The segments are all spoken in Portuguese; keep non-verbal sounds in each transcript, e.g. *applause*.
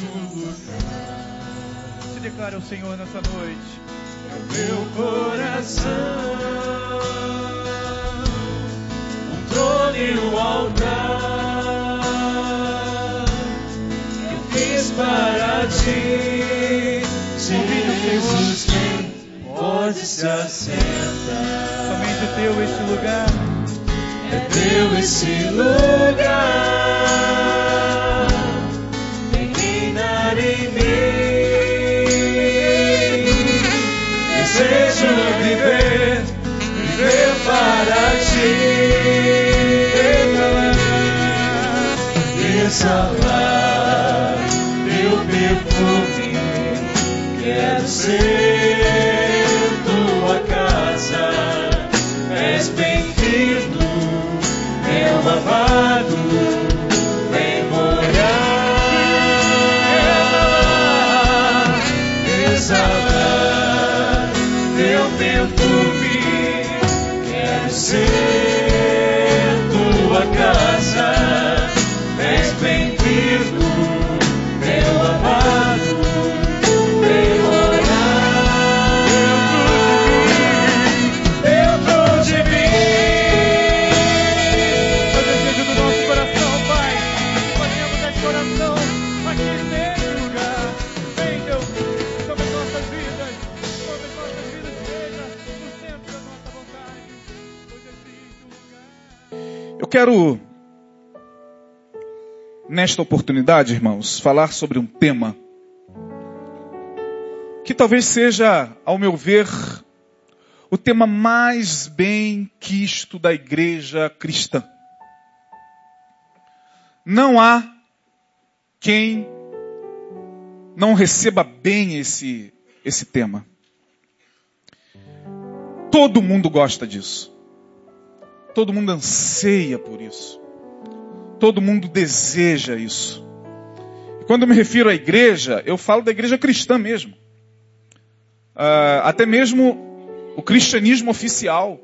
lugar. Se declara ao Senhor nessa noite. É o meu coração, um trono e um altar. Eu fiz para ti, Jesus, quem pode se assentar. Somente é teu este lugar. É teu esse lugar. Exalar teu perfume. Quero ser quero, nesta oportunidade, irmãos, falar sobre um tema que talvez seja, ao meu ver, o tema mais bem quisto da igreja cristã. Não há quem não receba bem esse, esse tema. Todo mundo gosta disso. Todo mundo anseia por isso. Todo mundo deseja isso. E quando me refiro à igreja, eu falo da igreja cristã mesmo. Ah, até mesmo o cristianismo oficial,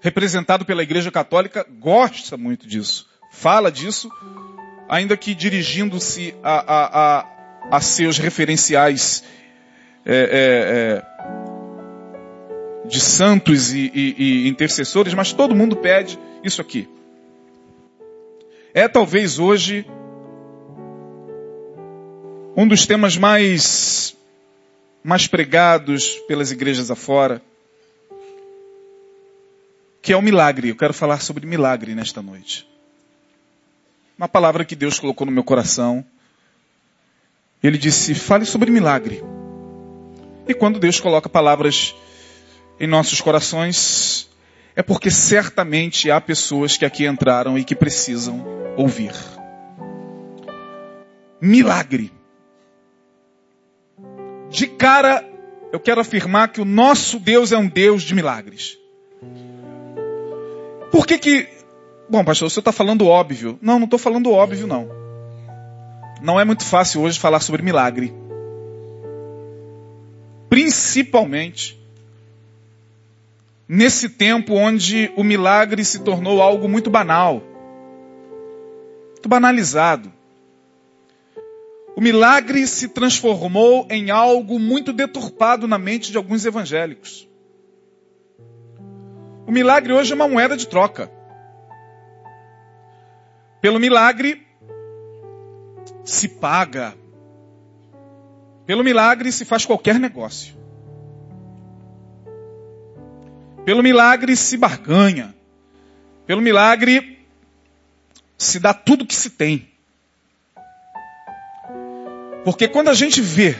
representado pela igreja católica, gosta muito disso. Fala disso, ainda que dirigindo-se a, a, a, a seus referenciais é, é, é, de santos e, e, e intercessores, mas todo mundo pede isso aqui. É talvez hoje um dos temas mais mais pregados pelas igrejas afora, que é o milagre. Eu quero falar sobre milagre nesta noite. Uma palavra que Deus colocou no meu coração. Ele disse: fale sobre milagre. E quando Deus coloca palavras em nossos corações, é porque certamente há pessoas que aqui entraram e que precisam ouvir. Milagre. De cara, eu quero afirmar que o nosso Deus é um Deus de milagres. Por que que... Bom, pastor, você está falando óbvio. Não, não estou falando óbvio, não. Não é muito fácil hoje falar sobre milagre. Principalmente nesse tempo onde o milagre se tornou algo muito banal, muito banalizado. O milagre se transformou em algo muito deturpado na mente de alguns evangélicos. O milagre hoje é uma moeda de troca. Pelo milagre se paga. Pelo milagre se faz qualquer negócio. Pelo milagre se barganha. Pelo milagre se dá tudo que se tem. Porque quando a gente vê,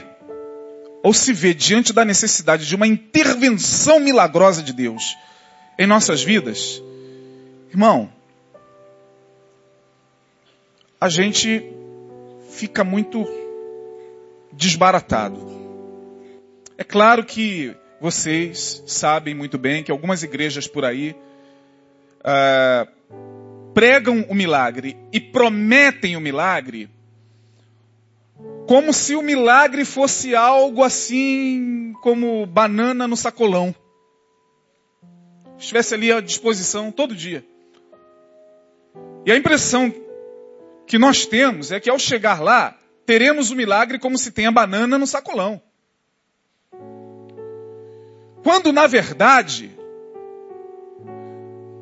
ou se vê diante da necessidade de uma intervenção milagrosa de Deus em nossas vidas, irmão, a gente fica muito desbaratado. É claro que vocês sabem muito bem que algumas igrejas por aí ah, pregam o milagre e prometem o milagre como se o milagre fosse algo assim como banana no sacolão. Estivesse ali à disposição todo dia. E a impressão que nós temos é que ao chegar lá, teremos o milagre como se tem a banana no sacolão. Quando, na verdade,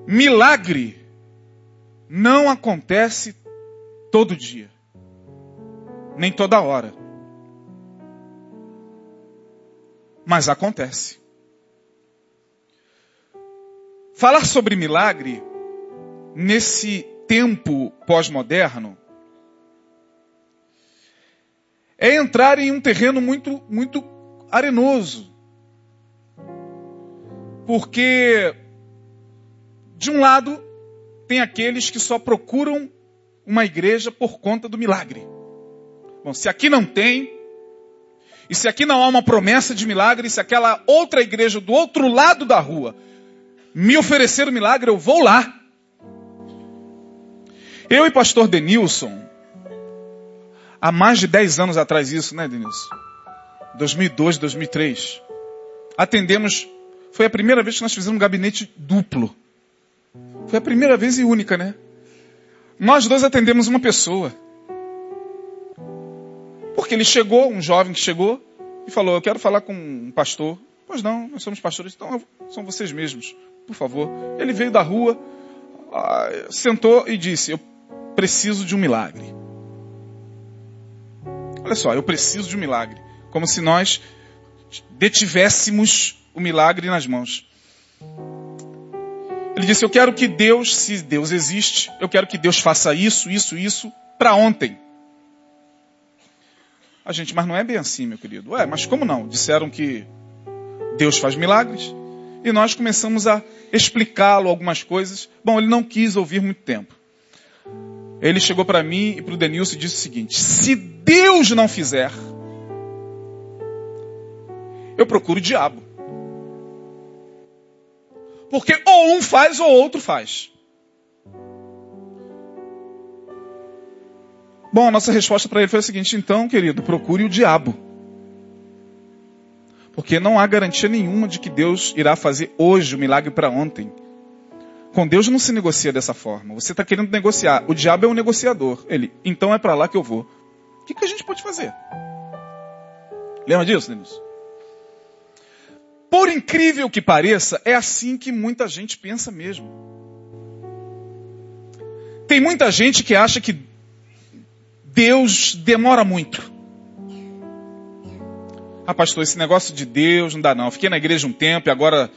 milagre não acontece todo dia, nem toda hora. Mas acontece. Falar sobre milagre nesse tempo pós-moderno é entrar em um terreno muito, muito arenoso. Porque, de um lado, tem aqueles que só procuram uma igreja por conta do milagre. Bom, se aqui não tem, e se aqui não há uma promessa de milagre, se aquela outra igreja do outro lado da rua me oferecer o milagre, eu vou lá. Eu e pastor Denilson, há mais de 10 anos atrás isso, né, Denilson? 2002, 2003. Atendemos, foi a primeira vez que nós fizemos um gabinete duplo. Foi a primeira vez e única, né? Nós dois atendemos uma pessoa. Porque ele chegou, um jovem que chegou, e falou: Eu quero falar com um pastor. Pois não, nós somos pastores, então são vocês mesmos, por favor. Ele veio da rua, ah, sentou e disse: Eu preciso de um milagre. Olha só, eu preciso de um milagre. Como se nós detivéssemos o milagre nas mãos. Ele disse: Eu quero que Deus, se Deus existe, eu quero que Deus faça isso, isso, isso para ontem. A gente, mas não é bem assim, meu querido. Ué, mas como não? Disseram que Deus faz milagres. E nós começamos a explicá-lo algumas coisas. Bom, ele não quis ouvir muito tempo. Ele chegou para mim e para o Denilson e disse o seguinte: se Deus não fizer, eu procuro o diabo. Porque ou um faz ou outro faz. Bom, a nossa resposta para ele foi a seguinte: então, querido, procure o diabo. Porque não há garantia nenhuma de que Deus irá fazer hoje o milagre para ontem. Com Deus não se negocia dessa forma. Você está querendo negociar. O diabo é um negociador. Ele, então é para lá que eu vou. O que, que a gente pode fazer? Lembra disso, Denilson? Por incrível que pareça, é assim que muita gente pensa mesmo. Tem muita gente que acha que Deus demora muito. Ah, pastor, esse negócio de Deus não dá não. Fiquei na igreja um tempo e agora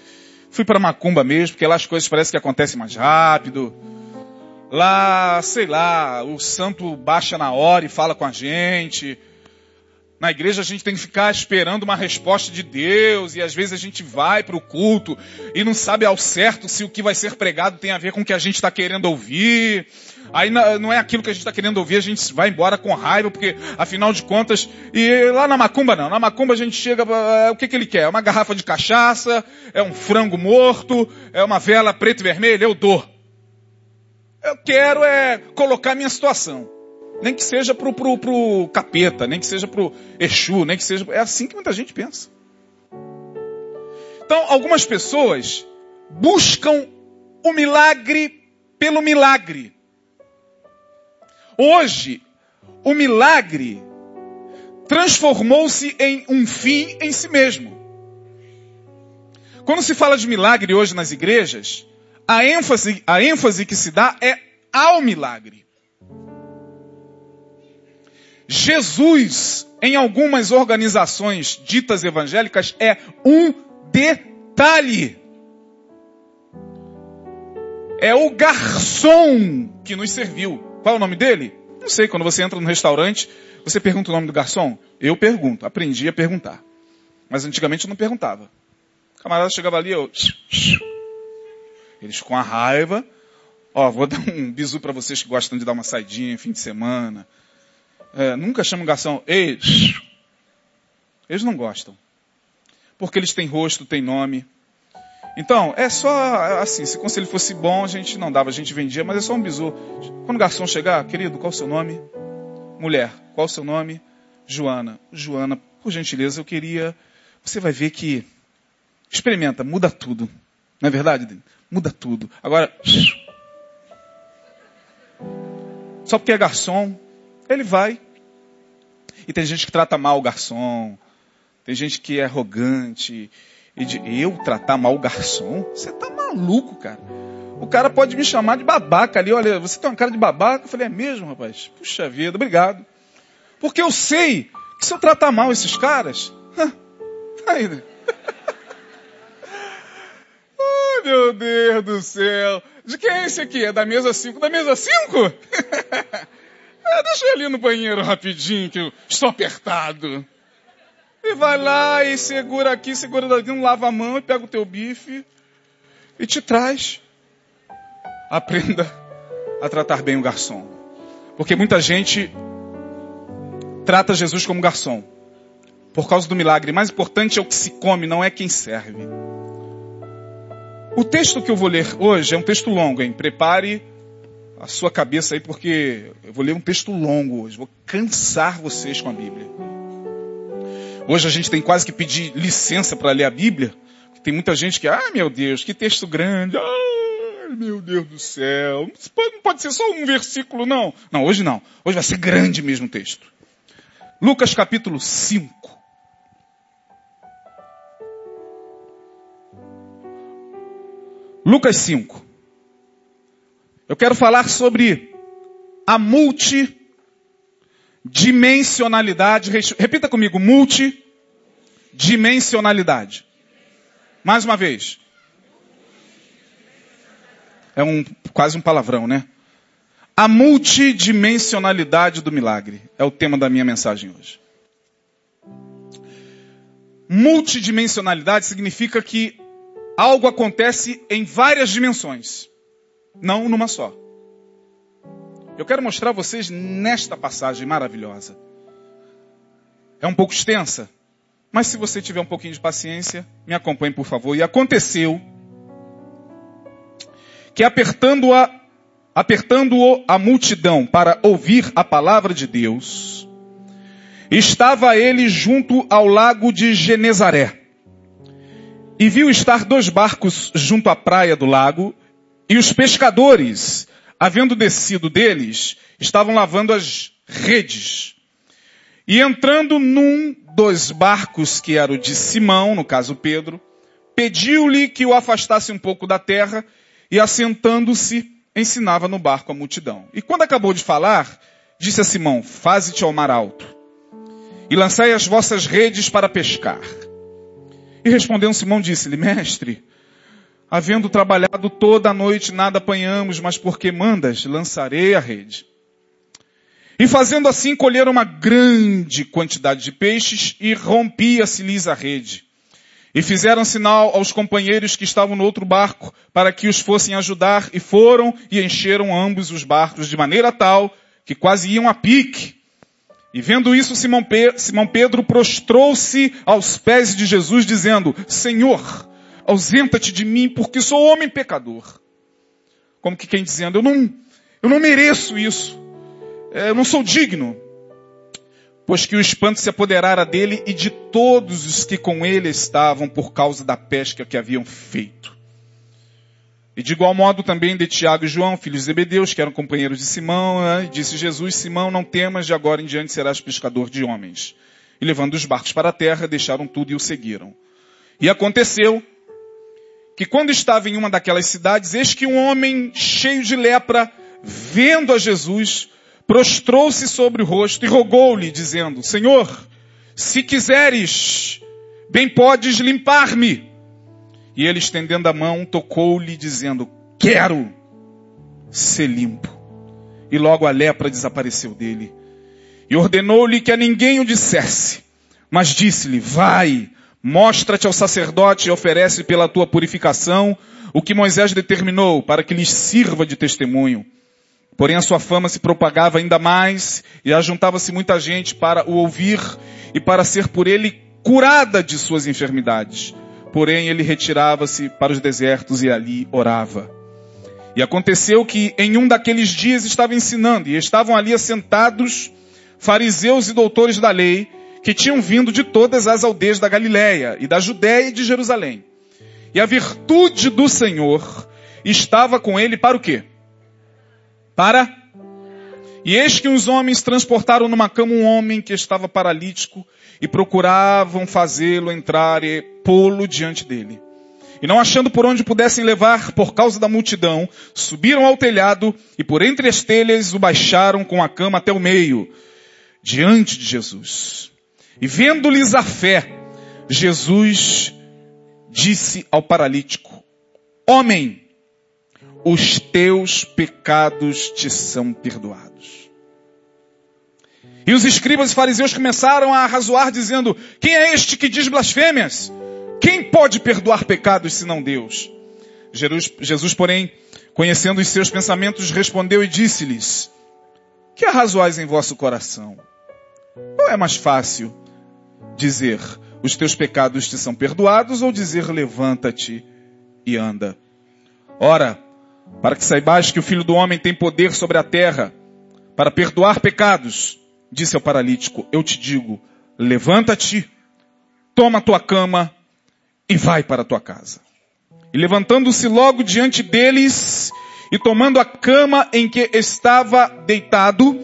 Fui para Macumba mesmo, porque lá as coisas parecem que acontecem mais rápido. Lá, sei lá, o santo baixa na hora e fala com a gente. Na igreja a gente tem que ficar esperando uma resposta de Deus e às vezes a gente vai para o culto e não sabe ao certo se o que vai ser pregado tem a ver com o que a gente está querendo ouvir. Aí não é aquilo que a gente está querendo ouvir, a gente vai embora com raiva, porque afinal de contas, e lá na macumba não, na macumba a gente chega, é, o que, que ele quer? É uma garrafa de cachaça, é um frango morto, é uma vela preta e vermelha, eu dou. Eu quero é colocar minha situação. Nem que seja pro, pro, pro capeta, nem que seja pro Exu, nem que seja. É assim que muita gente pensa. Então, algumas pessoas buscam o milagre pelo milagre. Hoje, o milagre transformou-se em um fim em si mesmo. Quando se fala de milagre hoje nas igrejas, a ênfase, a ênfase que se dá é ao milagre. Jesus, em algumas organizações ditas evangélicas, é um detalhe. É o garçom que nos serviu. Qual é o nome dele? Não sei, quando você entra no restaurante, você pergunta o nome do garçom? Eu pergunto, aprendi a perguntar. Mas antigamente eu não perguntava. O camarada chegava ali, eu... Eles com a raiva, ó, vou dar um bisu para vocês que gostam de dar uma saidinha fim de semana. É, nunca chamam garçom, ei, eles não gostam. Porque eles têm rosto, têm nome. Então, é só assim, se o conselho fosse bom, a gente não dava, a gente vendia, mas é só um bisu. Quando o garçom chegar, querido, qual o seu nome? Mulher, qual o seu nome? Joana. Joana, por gentileza, eu queria. Você vai ver que. Experimenta, muda tudo. Não é verdade? Muda tudo. Agora. Só porque é garçom, ele vai. E tem gente que trata mal o garçom. Tem gente que é arrogante. E de, eu tratar mal o garçom? Você tá maluco, cara. O cara pode me chamar de babaca ali. Olha, você tem uma cara de babaca. Eu falei, é mesmo, rapaz? Puxa vida, obrigado. Porque eu sei que se eu tratar mal esses caras. Né? *laughs* oh, meu Deus do céu. De quem é esse aqui? É da mesa 5? Da mesa 5? *laughs* é, deixa eu ir ali no banheiro rapidinho, que eu estou apertado. E vai lá e segura aqui, segura daqui, não lava a mão e pega o teu bife e te traz. Aprenda a tratar bem o garçom. Porque muita gente trata Jesus como garçom. Por causa do milagre. Mais importante é o que se come, não é quem serve. O texto que eu vou ler hoje é um texto longo, hein? Prepare a sua cabeça aí, porque eu vou ler um texto longo hoje. Vou cansar vocês com a Bíblia. Hoje a gente tem quase que pedir licença para ler a Bíblia. Tem muita gente que, ah, meu Deus, que texto grande. Ah, meu Deus do céu. Não pode ser só um versículo, não. Não, hoje não. Hoje vai ser grande mesmo o texto. Lucas capítulo 5. Lucas 5. Eu quero falar sobre a multidimensionalidade. Repita comigo, multidimensionalidade. Mais uma vez. É um, quase um palavrão, né? A multidimensionalidade do milagre é o tema da minha mensagem hoje. Multidimensionalidade significa que algo acontece em várias dimensões, não numa só. Eu quero mostrar a vocês nesta passagem maravilhosa. É um pouco extensa, mas se você tiver um pouquinho de paciência, me acompanhe, por favor. E aconteceu que apertando-a, apertando-o a multidão para ouvir a palavra de Deus, estava ele junto ao lago de Genezaré. E viu estar dois barcos junto à praia do lago, e os pescadores, havendo descido deles, estavam lavando as redes. E entrando num dos barcos, que era o de Simão, no caso Pedro, pediu-lhe que o afastasse um pouco da terra e, assentando-se, ensinava no barco a multidão. E quando acabou de falar, disse a Simão: Faze-te ao mar alto e lançai as vossas redes para pescar. E respondendo Simão, disse-lhe: Mestre, havendo trabalhado toda a noite, nada apanhamos, mas porque mandas, lançarei a rede. E fazendo assim, colheram uma grande quantidade de peixes e rompia-se-lhes a rede. E fizeram sinal aos companheiros que estavam no outro barco para que os fossem ajudar e foram e encheram ambos os barcos de maneira tal que quase iam a pique. E vendo isso, Simão, Pe Simão Pedro prostrou-se aos pés de Jesus dizendo, Senhor, ausenta-te de mim porque sou homem pecador. Como que quem dizendo, eu não, eu não mereço isso. É, eu não sou digno. Pois que o espanto se apoderara dele e de todos os que com ele estavam por causa da pesca que haviam feito. E de igual modo também de Tiago e João, filhos de Zebedeus, que eram companheiros de Simão, né? disse Jesus, Simão, não temas, de agora em diante serás pescador de homens. E levando os barcos para a terra, deixaram tudo e o seguiram. E aconteceu que quando estava em uma daquelas cidades, eis que um homem cheio de lepra, vendo a Jesus, prostrou-se sobre o rosto e rogou-lhe, dizendo, Senhor, se quiseres, bem podes limpar-me. E ele, estendendo a mão, tocou-lhe, dizendo, quero ser limpo. E logo a lepra desapareceu dele. E ordenou-lhe que a ninguém o dissesse, mas disse-lhe, vai, mostra-te ao sacerdote e oferece pela tua purificação o que Moisés determinou para que lhes sirva de testemunho. Porém a sua fama se propagava ainda mais e ajuntava-se muita gente para o ouvir e para ser por ele curada de suas enfermidades. Porém ele retirava-se para os desertos e ali orava. E aconteceu que em um daqueles dias estava ensinando e estavam ali assentados fariseus e doutores da lei que tinham vindo de todas as aldeias da Galiléia e da Judéia e de Jerusalém. E a virtude do Senhor estava com ele para o quê? para E eis que os homens transportaram numa cama um homem que estava paralítico e procuravam fazê-lo entrar e pô-lo diante dele. E não achando por onde pudessem levar por causa da multidão, subiram ao telhado e por entre as telhas o baixaram com a cama até o meio, diante de Jesus. E vendo-lhes a fé, Jesus disse ao paralítico, Homem, os teus pecados te são perdoados. E os escribas e fariseus começaram a razoar, dizendo: Quem é este que diz blasfêmias? Quem pode perdoar pecados senão Deus? Jesus, porém, conhecendo os seus pensamentos, respondeu e disse-lhes: Que arrazoais em vosso coração? Qual é mais fácil dizer: Os teus pecados te são perdoados, ou dizer: Levanta-te e anda? Ora, para que saibais que o Filho do Homem tem poder sobre a terra para perdoar pecados, disse ao paralítico: Eu te digo, levanta-te, toma a tua cama e vai para a tua casa. E levantando-se logo diante deles e tomando a cama em que estava deitado,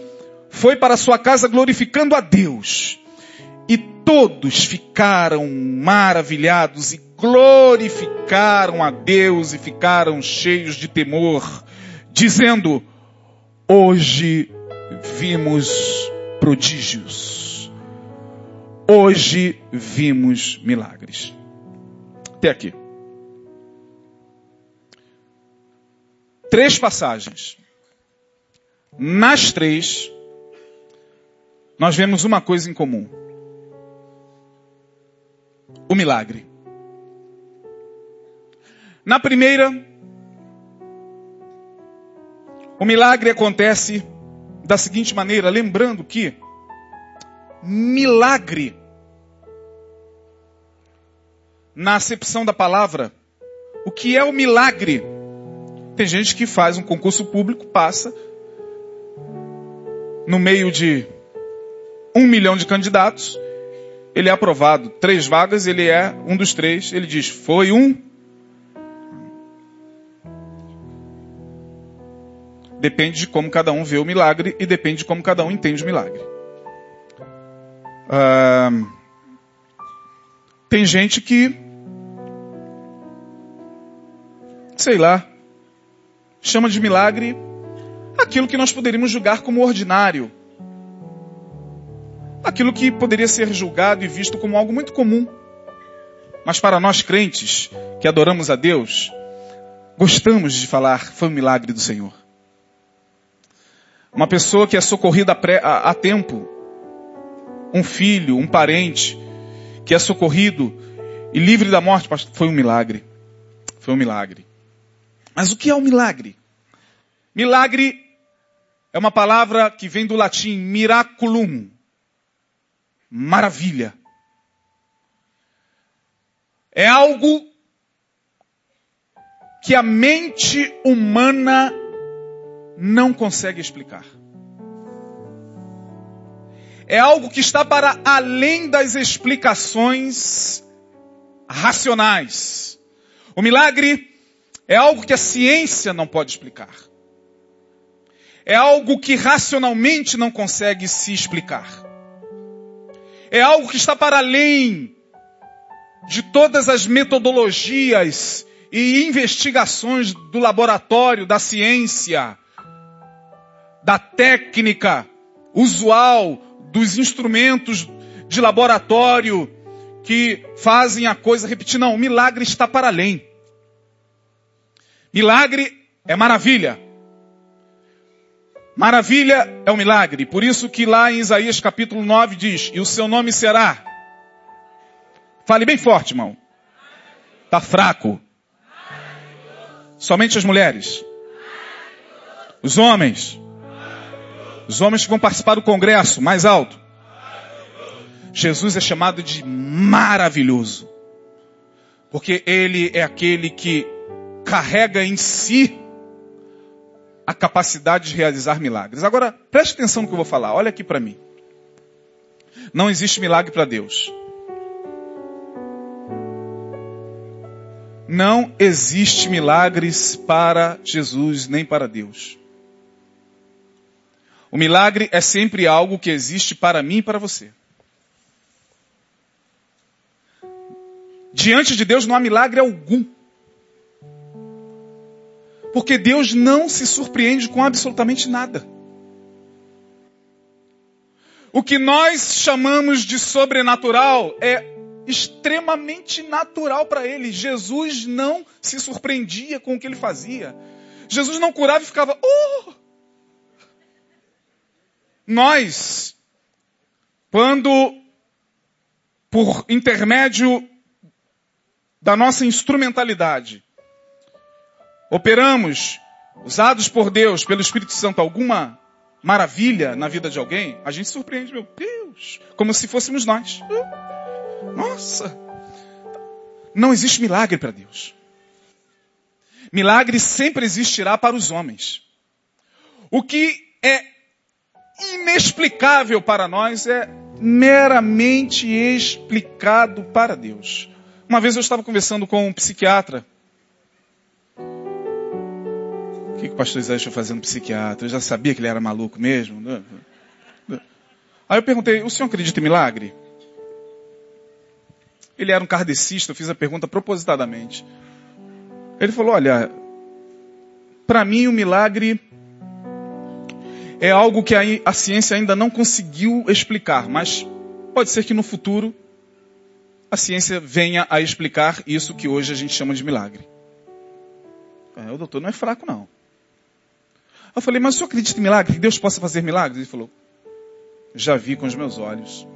foi para sua casa glorificando a Deus. E todos ficaram maravilhados e glorificaram a Deus e ficaram cheios de temor, dizendo: Hoje vimos prodígios. Hoje vimos milagres. Até aqui. Três passagens. Nas três, nós vemos uma coisa em comum: o milagre. Na primeira, o milagre acontece da seguinte maneira, lembrando que milagre, na acepção da palavra, o que é o milagre? Tem gente que faz um concurso público, passa, no meio de um milhão de candidatos, ele é aprovado, três vagas, ele é um dos três, ele diz, foi um Depende de como cada um vê o milagre e depende de como cada um entende o milagre. Tem gente que, sei lá, chama de milagre aquilo que nós poderíamos julgar como ordinário. Aquilo que poderia ser julgado e visto como algo muito comum. Mas para nós crentes, que adoramos a Deus, gostamos de falar, foi um milagre do Senhor. Uma pessoa que é socorrida a, a tempo. Um filho, um parente que é socorrido e livre da morte, foi um milagre. Foi um milagre. Mas o que é um milagre? Milagre é uma palavra que vem do latim miraculum. Maravilha. É algo que a mente humana não consegue explicar. É algo que está para além das explicações racionais. O milagre é algo que a ciência não pode explicar. É algo que racionalmente não consegue se explicar. É algo que está para além de todas as metodologias e investigações do laboratório, da ciência, da técnica usual, dos instrumentos de laboratório que fazem a coisa repetir. Não, milagre está para além. Milagre é maravilha. Maravilha é o milagre. Por isso que lá em Isaías capítulo 9 diz, e o seu nome será. Fale bem forte, irmão. Tá fraco. Somente as mulheres. Os homens. Os homens que vão participar do congresso, mais alto. Jesus é chamado de maravilhoso. Porque ele é aquele que carrega em si a capacidade de realizar milagres. Agora, preste atenção no que eu vou falar. Olha aqui para mim. Não existe milagre para Deus. Não existe milagres para Jesus nem para Deus. O milagre é sempre algo que existe para mim e para você. Diante de Deus não há milagre algum. Porque Deus não se surpreende com absolutamente nada. O que nós chamamos de sobrenatural é extremamente natural para ele. Jesus não se surpreendia com o que ele fazia. Jesus não curava e ficava, oh! Nós, quando, por intermédio da nossa instrumentalidade, operamos, usados por Deus, pelo Espírito Santo, alguma maravilha na vida de alguém, a gente surpreende, meu Deus, como se fôssemos nós. Nossa! Não existe milagre para Deus. Milagre sempre existirá para os homens. O que é inexplicável para nós é meramente explicado para Deus. Uma vez eu estava conversando com um psiquiatra. Que, que o pastor Isaías está fazendo psiquiatra? Eu já sabia que ele era maluco mesmo. Né? Aí eu perguntei, o senhor acredita em milagre? Ele era um kardecista, eu fiz a pergunta propositadamente. Ele falou, olha, para mim o milagre é algo que a, a ciência ainda não conseguiu explicar, mas pode ser que no futuro a ciência venha a explicar isso que hoje a gente chama de milagre. É, o doutor não é fraco, não. Eu falei, mas o senhor acredita em milagre? Que Deus possa fazer milagres? Ele falou, já vi com os meus olhos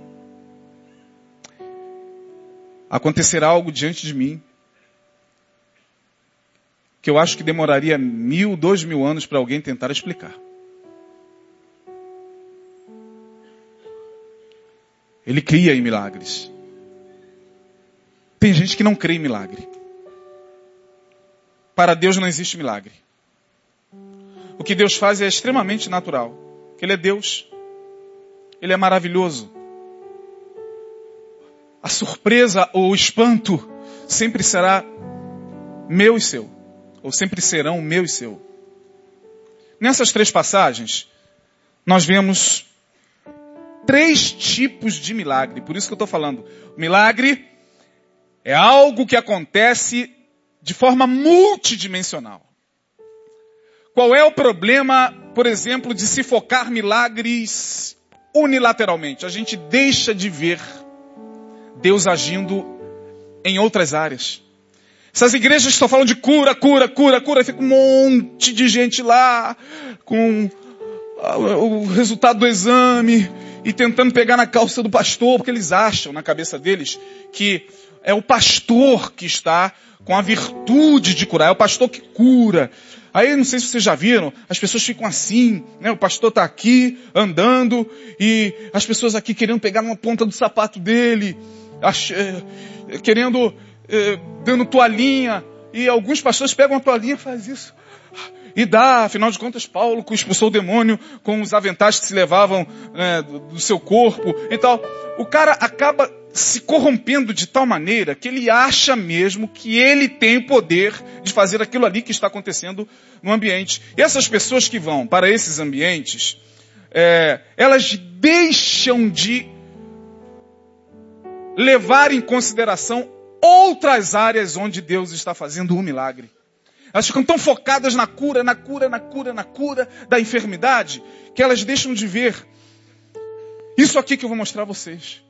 acontecerá algo diante de mim que eu acho que demoraria mil, dois mil anos para alguém tentar explicar. Ele cria em milagres. Tem gente que não crê em milagre. Para Deus não existe milagre. O que Deus faz é extremamente natural. Ele é Deus. Ele é maravilhoso a surpresa ou o espanto sempre será meu e seu, ou sempre serão meu e seu. Nessas três passagens, nós vemos três tipos de milagre, por isso que eu estou falando. milagre é algo que acontece de forma multidimensional. Qual é o problema, por exemplo, de se focar milagres unilateralmente? A gente deixa de ver Deus agindo em outras áreas. Essas igrejas estão falando de cura, cura, cura, cura, fica um monte de gente lá com o resultado do exame e tentando pegar na calça do pastor, porque eles acham na cabeça deles que é o pastor que está com a virtude de curar, é o pastor que cura. Aí não sei se vocês já viram, as pessoas ficam assim, né? O pastor está aqui andando e as pessoas aqui querendo pegar uma ponta do sapato dele eh, querendo, eh, dando toalhinha, e alguns pastores pegam a toalhinha e faz isso. E dá, afinal de contas, Paulo expulsou o demônio com os aventais que se levavam né, do seu corpo e tal. O cara acaba se corrompendo de tal maneira que ele acha mesmo que ele tem o poder de fazer aquilo ali que está acontecendo no ambiente. E essas pessoas que vão para esses ambientes, é, elas deixam de levar em consideração outras áreas onde Deus está fazendo um milagre. Elas ficam tão focadas na cura, na cura, na cura, na cura da enfermidade, que elas deixam de ver isso aqui que eu vou mostrar a vocês.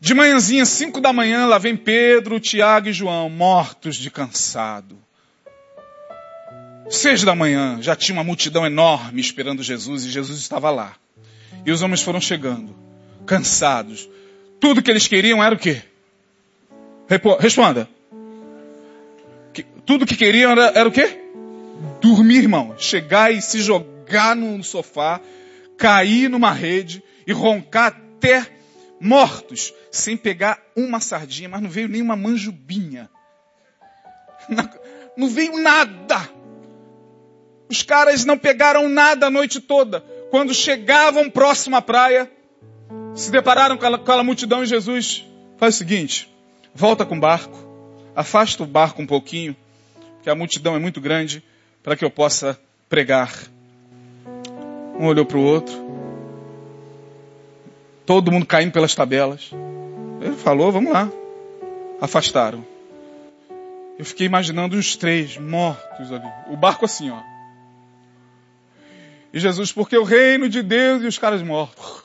De manhãzinha, cinco da manhã, lá vem Pedro, Tiago e João, mortos de cansado. Seis da manhã, já tinha uma multidão enorme esperando Jesus e Jesus estava lá. E os homens foram chegando, cansados, tudo que eles queriam era o quê? Responda. Tudo que queriam era, era o quê? Dormir, irmão. Chegar e se jogar no sofá, cair numa rede e roncar até mortos, sem pegar uma sardinha, mas não veio nenhuma manjubinha. Não veio nada. Os caras não pegaram nada a noite toda. Quando chegavam próximo à praia, se depararam com aquela, multidão e Jesus faz o seguinte: volta com o barco, afasta o barco um pouquinho, que a multidão é muito grande, para que eu possa pregar. Um olhou para o outro. Todo mundo caindo pelas tabelas. Ele falou, vamos lá. Afastaram. Eu fiquei imaginando os três mortos ali. O barco assim, ó. E Jesus, porque o reino de Deus e os caras mortos.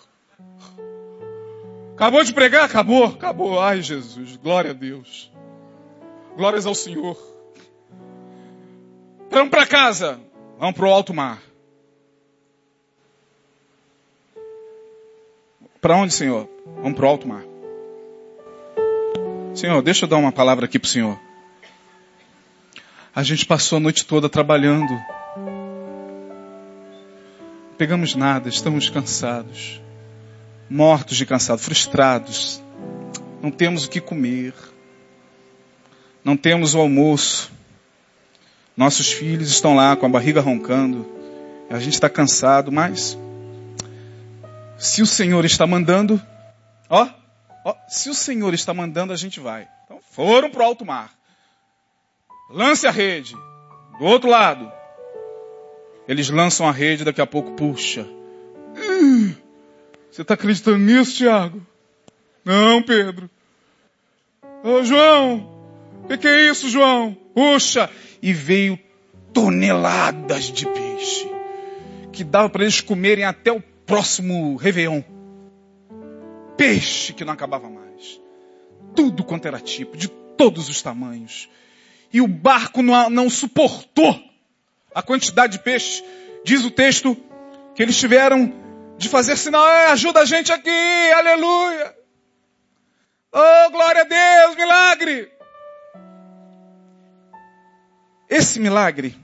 Acabou de pregar? Acabou, acabou. Ai, Jesus, glória a Deus. Glórias ao Senhor. Vamos para casa. Vamos para o alto mar. Para onde, Senhor? Vamos para o alto mar. Senhor, deixa eu dar uma palavra aqui para o Senhor. A gente passou a noite toda trabalhando. Pegamos nada, estamos cansados. Mortos de cansado, frustrados. Não temos o que comer. Não temos o almoço. Nossos filhos estão lá com a barriga roncando. A gente está cansado, mas se o Senhor está mandando, ó, se o Senhor está mandando, a gente vai. Então foram para o alto mar. Lance a rede. Do outro lado. Eles lançam a rede, daqui a pouco puxa. Você está acreditando nisso, Tiago? Não, Pedro. Ô, João, o que, que é isso, João? Puxa! E veio toneladas de peixe. Que dava para eles comerem até o próximo Réveillon. Peixe que não acabava mais. Tudo quanto era tipo, de todos os tamanhos. E o barco não, não suportou a quantidade de peixe. Diz o texto que eles tiveram de fazer sinal, é, ajuda a gente aqui, aleluia. Oh, glória a Deus, milagre. Esse milagre,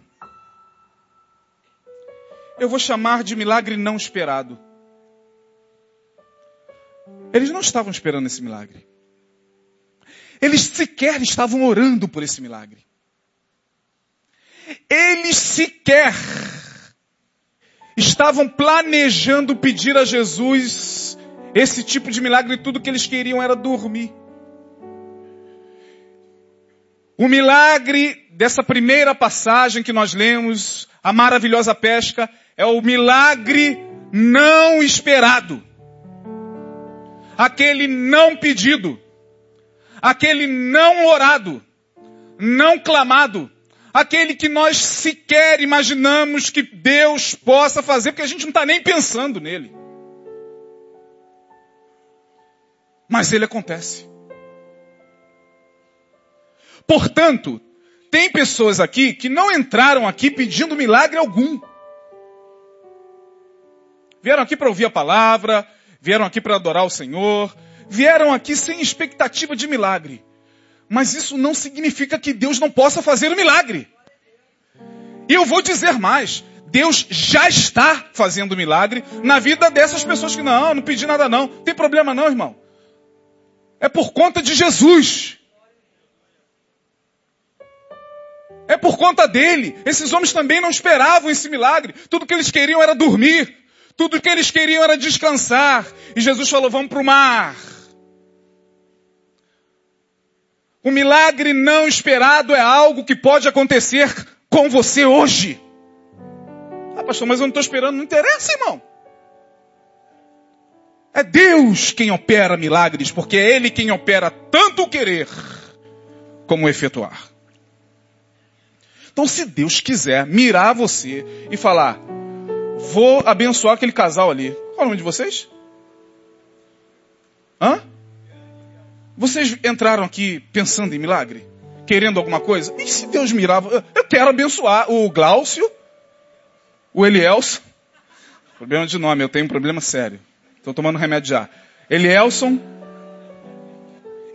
eu vou chamar de milagre não esperado. Eles não estavam esperando esse milagre. Eles sequer estavam orando por esse milagre. Eles sequer estavam planejando pedir a Jesus esse tipo de milagre tudo que eles queriam era dormir. O milagre dessa primeira passagem que nós lemos, a maravilhosa pesca, é o milagre não esperado. Aquele não pedido. Aquele não orado. Não clamado. Aquele que nós sequer imaginamos que Deus possa fazer, porque a gente não está nem pensando nele. Mas ele acontece. Portanto, tem pessoas aqui que não entraram aqui pedindo milagre algum. Vieram aqui para ouvir a palavra, vieram aqui para adorar o Senhor, vieram aqui sem expectativa de milagre. Mas isso não significa que Deus não possa fazer o milagre. E eu vou dizer mais. Deus já está fazendo milagre na vida dessas pessoas que não, não pedi nada não. Tem problema não, irmão. É por conta de Jesus. É por conta dele. Esses homens também não esperavam esse milagre. Tudo que eles queriam era dormir. Tudo que eles queriam era descansar. E Jesus falou: vamos para o mar. O milagre não esperado é algo que pode acontecer com você hoje. Ah, pastor, mas eu não estou esperando, não interessa, irmão. É Deus quem opera milagres, porque é Ele quem opera tanto o querer como o efetuar. Então, se Deus quiser mirar você e falar, vou abençoar aquele casal ali. Qual é o nome de vocês? Hã? Vocês entraram aqui pensando em milagre? Querendo alguma coisa? E se Deus mirava? Eu quero abençoar o Glaucio, o Elielson. Problema de nome, eu tenho um problema sério. Estou tomando remédio já. Elielson.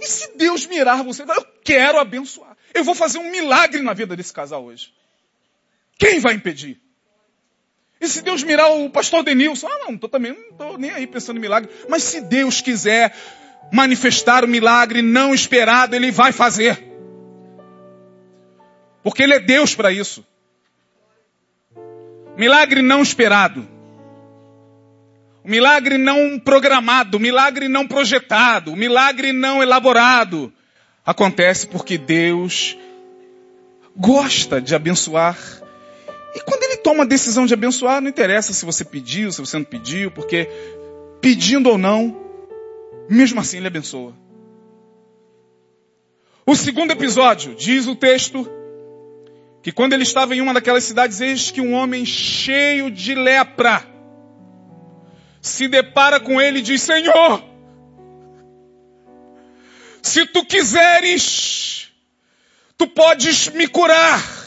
E se Deus mirar você? Eu quero abençoar. Eu vou fazer um milagre na vida desse casal hoje. Quem vai impedir? E se Deus mirar o pastor Denilson? Ah, não, tô também não estou nem aí pensando em milagre. Mas se Deus quiser, manifestar o milagre não esperado, Ele vai fazer. Porque Ele é Deus para isso. Milagre não esperado. Milagre não programado, milagre não projetado, milagre não elaborado. Acontece porque Deus gosta de abençoar. E quando Ele toma a decisão de abençoar, não interessa se você pediu, se você não pediu, porque pedindo ou não, mesmo assim ele abençoa. O segundo episódio, diz o texto, que quando ele estava em uma daquelas cidades, eis que um homem cheio de lepra se depara com ele e diz: Senhor, se tu quiseres, tu podes me curar.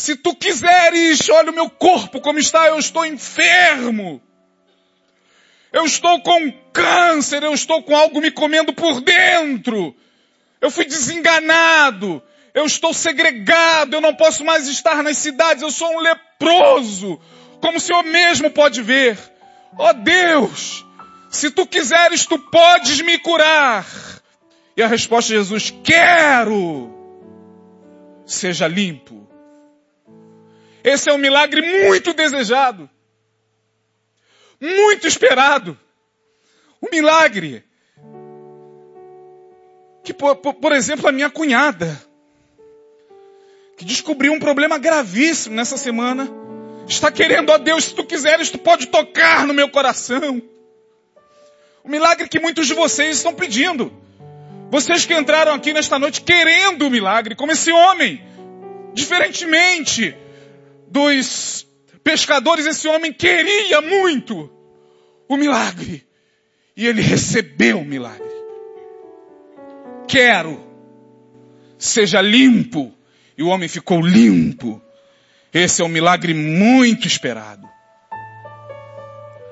Se tu quiseres, olha o meu corpo como está, eu estou enfermo. Eu estou com câncer, eu estou com algo me comendo por dentro. Eu fui desenganado. Eu estou segregado, eu não posso mais estar nas cidades, eu sou um leproso. Como o Senhor mesmo pode ver. Ó oh Deus, se tu quiseres, tu podes me curar. E a resposta de Jesus, quero. Seja limpo. Esse é um milagre muito desejado. Muito esperado. Um milagre. Que, por, por exemplo, a minha cunhada, que descobriu um problema gravíssimo nessa semana, está querendo, ó Deus, se tu quiseres, tu pode tocar no meu coração. O milagre que muitos de vocês estão pedindo. Vocês que entraram aqui nesta noite querendo o milagre, como esse homem. Diferentemente dos pescadores, esse homem queria muito o milagre. E ele recebeu o milagre. Quero. Seja limpo. E o homem ficou limpo. Esse é um milagre muito esperado.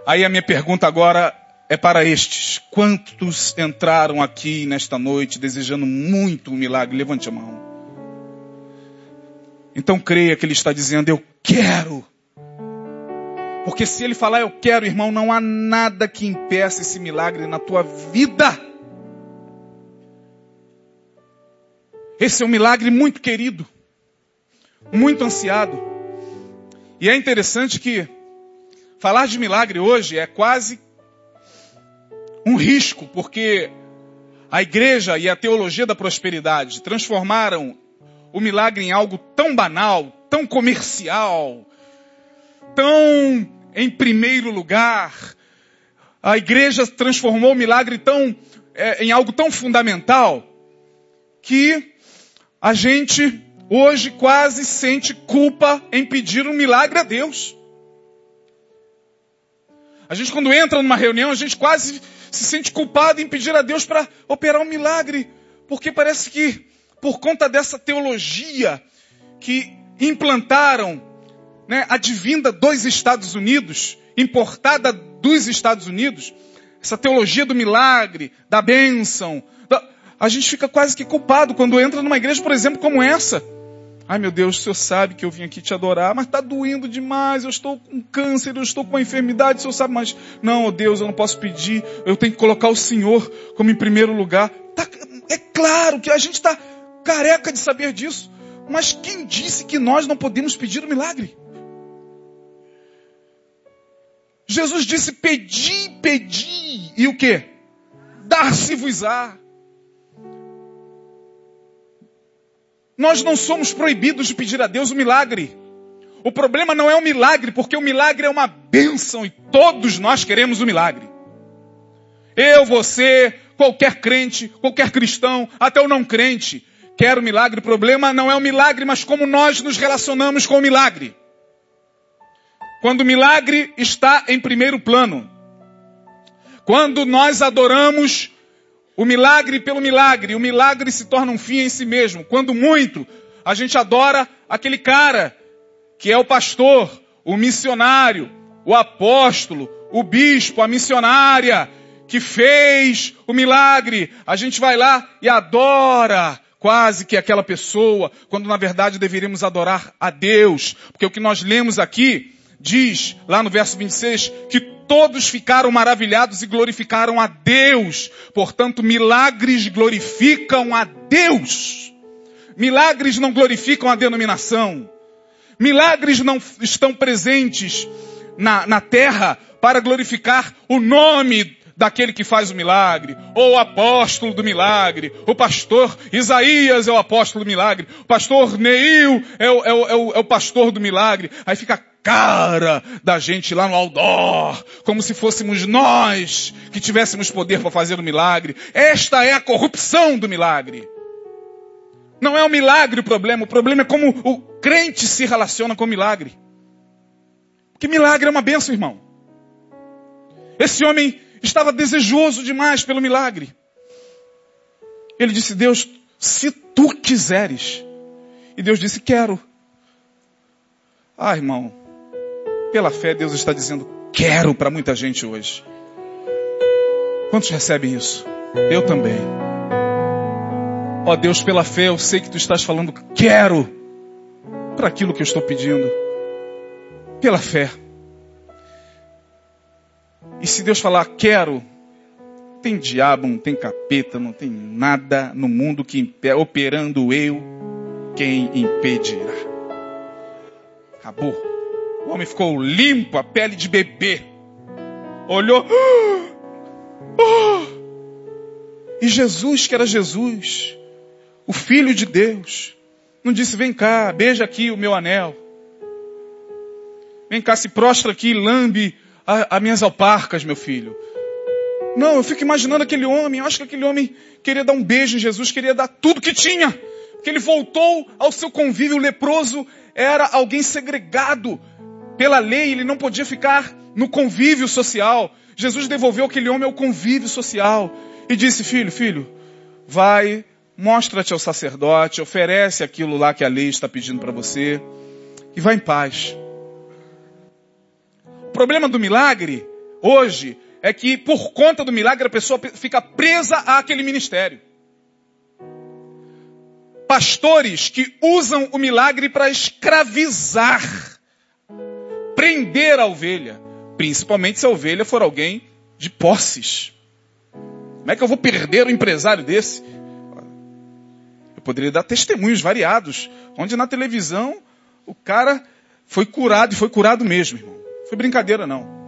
Aí a minha pergunta agora é para estes. Quantos entraram aqui nesta noite desejando muito um milagre? Levante a mão. Então creia que ele está dizendo, eu quero. Porque se ele falar eu quero, irmão, não há nada que impeça esse milagre na tua vida. Esse é um milagre muito querido muito ansiado. E é interessante que falar de milagre hoje é quase um risco, porque a igreja e a teologia da prosperidade transformaram o milagre em algo tão banal, tão comercial, tão em primeiro lugar. A igreja transformou o milagre tão, é, em algo tão fundamental que a gente hoje quase sente culpa em pedir um milagre a Deus. A gente quando entra numa reunião, a gente quase se sente culpado em pedir a Deus para operar um milagre, porque parece que por conta dessa teologia que implantaram, né, advinda dos Estados Unidos, importada dos Estados Unidos, essa teologia do milagre, da bênção, da... a gente fica quase que culpado quando entra numa igreja, por exemplo, como essa Ai meu Deus, o Senhor sabe que eu vim aqui te adorar, mas está doendo demais, eu estou com câncer, eu estou com uma enfermidade, o Senhor sabe, mas não, oh Deus, eu não posso pedir, eu tenho que colocar o Senhor como em primeiro lugar. Tá, é claro que a gente está careca de saber disso, mas quem disse que nós não podemos pedir o milagre? Jesus disse: pedi, pedi, e o que? Dar-se-vos-á. Nós não somos proibidos de pedir a Deus o milagre. O problema não é o milagre, porque o milagre é uma bênção e todos nós queremos o milagre. Eu, você, qualquer crente, qualquer cristão, até o não crente, quer o milagre. O problema não é o milagre, mas como nós nos relacionamos com o milagre. Quando o milagre está em primeiro plano. Quando nós adoramos o milagre pelo milagre, o milagre se torna um fim em si mesmo. Quando muito, a gente adora aquele cara que é o pastor, o missionário, o apóstolo, o bispo, a missionária que fez o milagre. A gente vai lá e adora quase que aquela pessoa, quando na verdade deveríamos adorar a Deus. Porque o que nós lemos aqui diz, lá no verso 26, que todos ficaram maravilhados e glorificaram a Deus. Portanto, milagres glorificam a Deus. Milagres não glorificam a denominação. Milagres não estão presentes na, na terra para glorificar o nome daquele que faz o milagre, ou o apóstolo do milagre, o pastor Isaías é o apóstolo do milagre, o pastor Neil é o, é o, é o, é o pastor do milagre. Aí fica a cara da gente lá no outdoor, como se fôssemos nós que tivéssemos poder para fazer o milagre. Esta é a corrupção do milagre. Não é o milagre o problema, o problema é como o crente se relaciona com o milagre. Que milagre é uma benção, irmão. Esse homem estava desejoso demais pelo milagre. Ele disse: Deus, se tu quiseres. E Deus disse: Quero. Ah, irmão, pela fé Deus está dizendo: Quero para muita gente hoje. Quantos recebem isso? Eu também. Ó oh, Deus, pela fé eu sei que tu estás falando quero para aquilo que eu estou pedindo. Pela fé. E se Deus falar quero, tem diabo, não tem capeta, não tem nada no mundo que operando eu, quem impedirá? Acabou. O homem ficou limpo, a pele de bebê. Olhou. *gasps* Oh! E Jesus, que era Jesus, o Filho de Deus, não disse: Vem cá, beija aqui o meu anel. Vem cá, se prostra aqui, lambe as minhas alparcas, meu filho. Não, eu fico imaginando aquele homem, eu acho que aquele homem queria dar um beijo em Jesus, queria dar tudo que tinha. Porque ele voltou ao seu convívio leproso, era alguém segregado pela lei, ele não podia ficar no convívio social. Jesus devolveu aquele homem ao convívio social e disse: Filho, filho, vai, mostra-te ao sacerdote, oferece aquilo lá que a lei está pedindo para você e vai em paz. Problema do milagre, hoje, é que por conta do milagre a pessoa fica presa àquele ministério. Pastores que usam o milagre para escravizar, prender a ovelha, principalmente se a ovelha for alguém de posses. Como é que eu vou perder um empresário desse? Eu poderia dar testemunhos variados, onde na televisão o cara foi curado e foi curado mesmo, irmão. Foi brincadeira, não.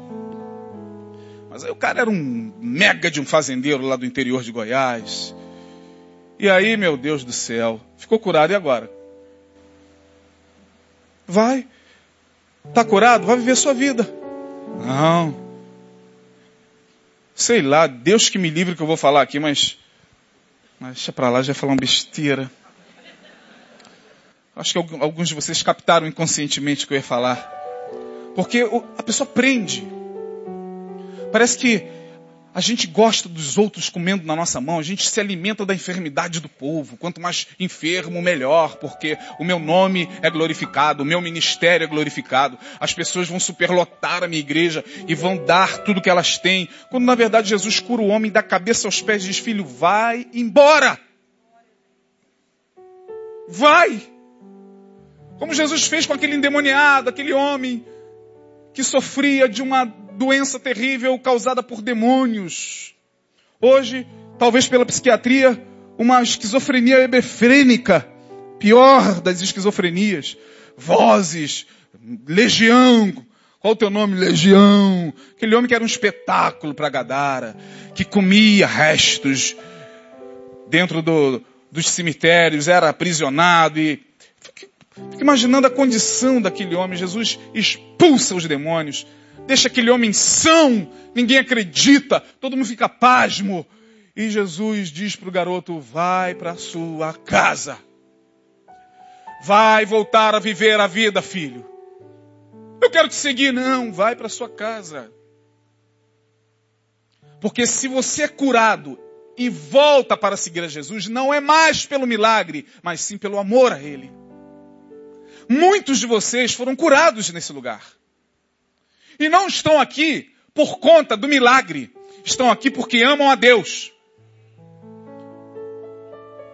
Mas aí o cara era um mega de um fazendeiro lá do interior de Goiás. E aí, meu Deus do céu, ficou curado e agora? Vai. Tá curado? Vai viver sua vida. Não. Sei lá, Deus que me livre que eu vou falar aqui, mas. Mas deixa pra lá, já falar uma besteira. Acho que alguns de vocês captaram inconscientemente o que eu ia falar. Porque a pessoa prende. Parece que a gente gosta dos outros comendo na nossa mão, a gente se alimenta da enfermidade do povo. Quanto mais enfermo, melhor, porque o meu nome é glorificado, o meu ministério é glorificado. As pessoas vão superlotar a minha igreja e vão dar tudo que elas têm. Quando na verdade Jesus cura o homem da cabeça aos pés e diz: Filho, vai embora. Vai. Como Jesus fez com aquele endemoniado, aquele homem que sofria de uma doença terrível causada por demônios. Hoje, talvez pela psiquiatria, uma esquizofrenia hebefrênica, pior das esquizofrenias. Vozes, legião, qual o teu nome? Legião. Aquele homem que era um espetáculo para Gadara, que comia restos dentro do, dos cemitérios, era aprisionado e Fica imaginando a condição daquele homem. Jesus expulsa os demônios, deixa aquele homem são, ninguém acredita, todo mundo fica pasmo. E Jesus diz para o garoto: vai para sua casa. Vai voltar a viver a vida, filho. Eu quero te seguir, não, vai para sua casa. Porque se você é curado e volta para seguir a Jesus, não é mais pelo milagre, mas sim pelo amor a Ele. Muitos de vocês foram curados nesse lugar. E não estão aqui por conta do milagre. Estão aqui porque amam a Deus.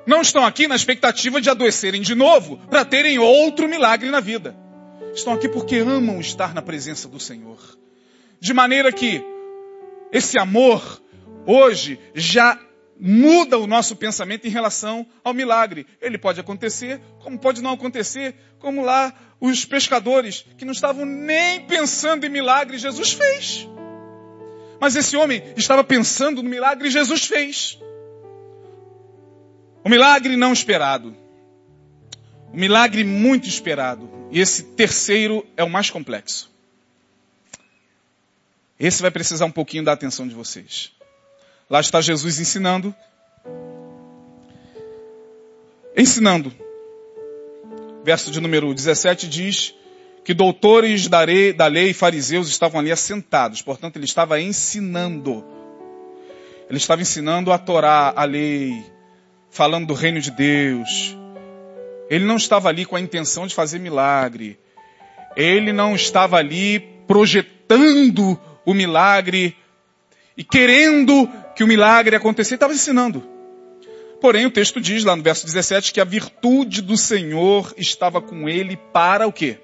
Não estão aqui na expectativa de adoecerem de novo para terem outro milagre na vida. Estão aqui porque amam estar na presença do Senhor. De maneira que esse amor hoje já muda o nosso pensamento em relação ao milagre. Ele pode acontecer, como pode não acontecer, como lá os pescadores que não estavam nem pensando em milagre, Jesus fez. Mas esse homem estava pensando no milagre Jesus fez. O milagre não esperado. O milagre muito esperado. E esse terceiro é o mais complexo. Esse vai precisar um pouquinho da atenção de vocês. Lá está Jesus ensinando. Ensinando. Verso de número 17 diz que doutores da lei, da lei e fariseus estavam ali assentados. Portanto, ele estava ensinando. Ele estava ensinando a Torá, a lei, falando do reino de Deus. Ele não estava ali com a intenção de fazer milagre. Ele não estava ali projetando o milagre e querendo que o milagre acontecesse. Ele estava ensinando. Porém, o texto diz lá no verso 17 que a virtude do Senhor estava com ele para o quê?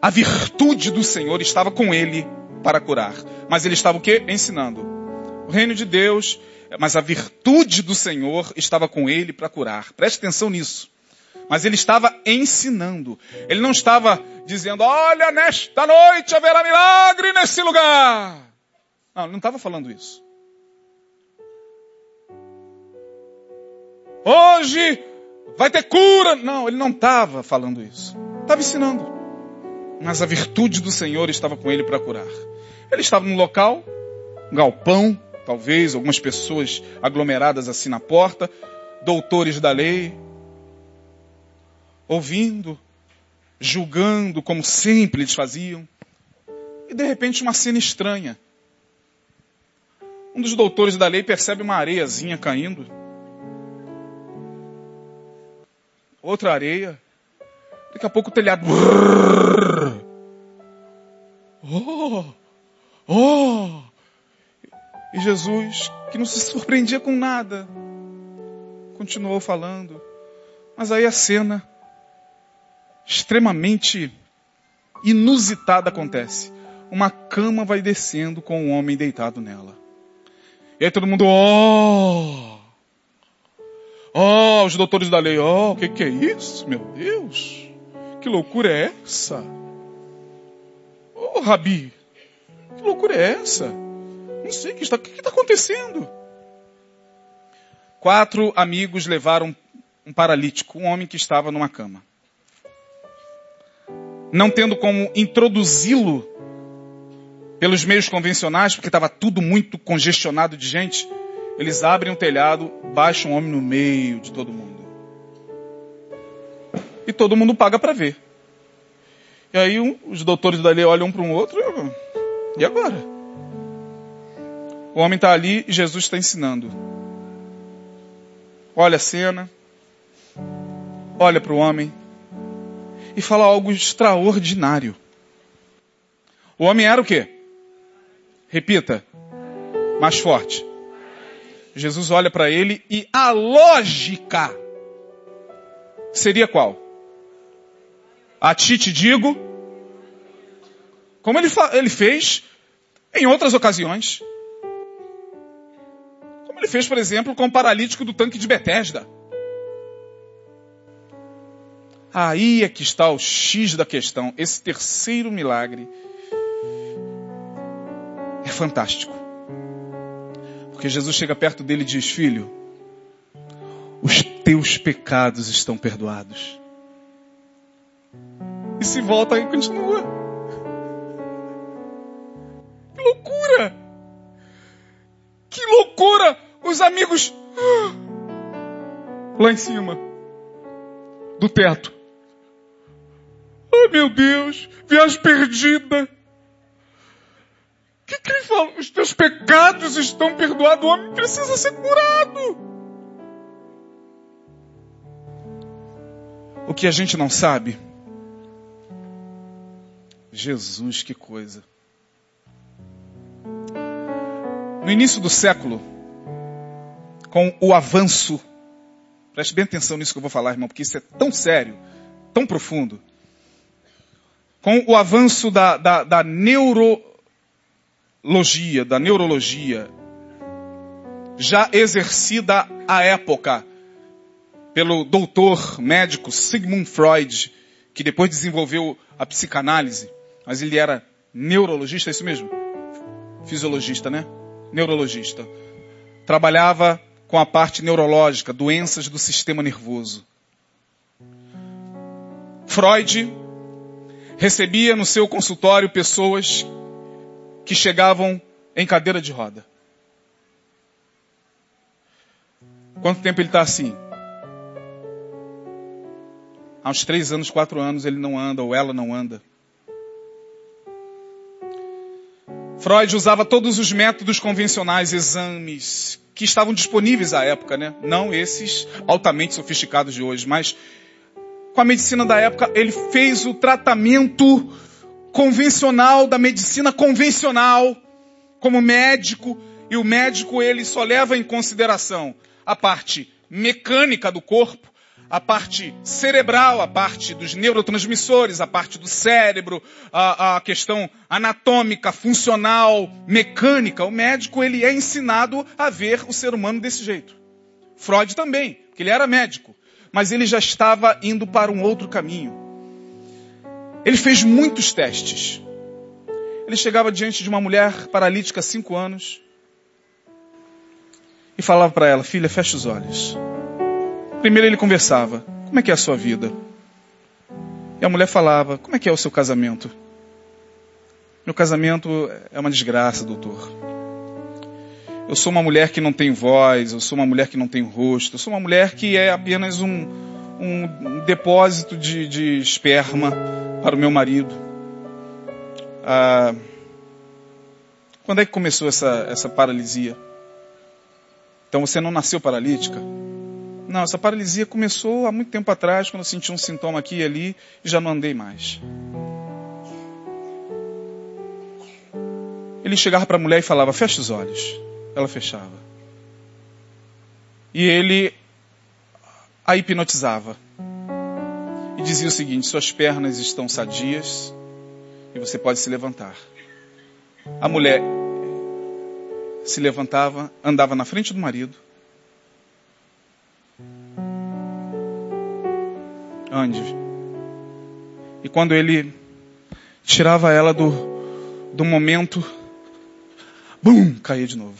A virtude do Senhor estava com ele para curar. Mas ele estava o quê? Ensinando. O reino de Deus, mas a virtude do Senhor estava com ele para curar. Preste atenção nisso. Mas ele estava ensinando. Ele não estava dizendo, olha, nesta noite haverá milagre nesse lugar. Não, ele não estava falando isso. Hoje vai ter cura. Não, ele não estava falando isso. Estava ensinando. Mas a virtude do Senhor estava com ele para curar. Ele estava num local, um galpão, talvez, algumas pessoas aglomeradas assim na porta, doutores da lei, ouvindo, julgando, como sempre eles faziam. E de repente uma cena estranha. Um dos doutores da lei percebe uma areiazinha caindo. Outra areia. Daqui a pouco o telhado. Oh! Oh! E Jesus, que não se surpreendia com nada, continuou falando. Mas aí a cena extremamente inusitada acontece. Uma cama vai descendo com um homem deitado nela. E aí todo mundo, oh! Oh, os doutores da lei, oh, o que, que é isso? Meu Deus! Que loucura é essa? Oh, Rabi, que loucura é essa? Não sei o que está, o que está acontecendo. Quatro amigos levaram um paralítico, um homem que estava numa cama. Não tendo como introduzi-lo pelos meios convencionais, porque estava tudo muito congestionado de gente, eles abrem o telhado, baixam um homem no meio de todo mundo. E todo mundo paga para ver. E aí um, os doutores da lei olham um para um outro. E agora? O homem está ali e Jesus está ensinando. Olha a cena. Olha para o homem. E fala algo extraordinário. O homem era o quê? Repita. Mais forte. Jesus olha para ele e a lógica seria qual? A ti te digo, como ele, ele fez em outras ocasiões. Como ele fez, por exemplo, com o paralítico do tanque de Betesda. Aí é que está o X da questão. Esse terceiro milagre fantástico. Porque Jesus chega perto dele e diz: Filho, os teus pecados estão perdoados. E se volta e continua. Que loucura! Que loucura! Os amigos lá em cima do teto. Oh meu Deus, viagem perdida. Que, que ele fala? Os teus pecados estão perdoados, o homem precisa ser curado. O que a gente não sabe Jesus, que coisa. No início do século, com o avanço, preste bem atenção nisso que eu vou falar, irmão, porque isso é tão sério, tão profundo. Com o avanço da, da, da neurologia, da neurologia, já exercida à época pelo doutor médico Sigmund Freud, que depois desenvolveu a psicanálise mas ele era neurologista, é isso mesmo? fisiologista, né? Neurologista. Trabalhava com a parte neurológica, doenças do sistema nervoso. Freud recebia no seu consultório pessoas que chegavam em cadeira de roda. Quanto tempo ele está assim? Há uns três anos, quatro anos ele não anda ou ela não anda. Freud usava todos os métodos convencionais, exames que estavam disponíveis à época, né? Não esses altamente sofisticados de hoje, mas com a medicina da época, ele fez o tratamento convencional da medicina convencional como médico, e o médico ele só leva em consideração a parte mecânica do corpo a parte cerebral, a parte dos neurotransmissores, a parte do cérebro, a, a, questão anatômica, funcional, mecânica. O médico ele é ensinado a ver o ser humano desse jeito. Freud também, porque ele era médico, mas ele já estava indo para um outro caminho. Ele fez muitos testes. Ele chegava diante de uma mulher paralítica há cinco anos e falava para ela: Filha, feche os olhos. Primeiro ele conversava: Como é que é a sua vida? E a mulher falava: Como é que é o seu casamento? Meu casamento é uma desgraça, doutor. Eu sou uma mulher que não tem voz, eu sou uma mulher que não tem rosto, eu sou uma mulher que é apenas um, um depósito de, de esperma para o meu marido. Ah, quando é que começou essa, essa paralisia? Então você não nasceu paralítica? Não, essa paralisia começou há muito tempo atrás, quando eu senti um sintoma aqui e ali e já não andei mais. Ele chegava para a mulher e falava: Feche os olhos. Ela fechava. E ele a hipnotizava. Dizia o seguinte: Suas pernas estão sadias e você pode se levantar. A mulher se levantava, andava na frente do marido ande. E quando ele tirava ela do, do momento, bum, caía de novo.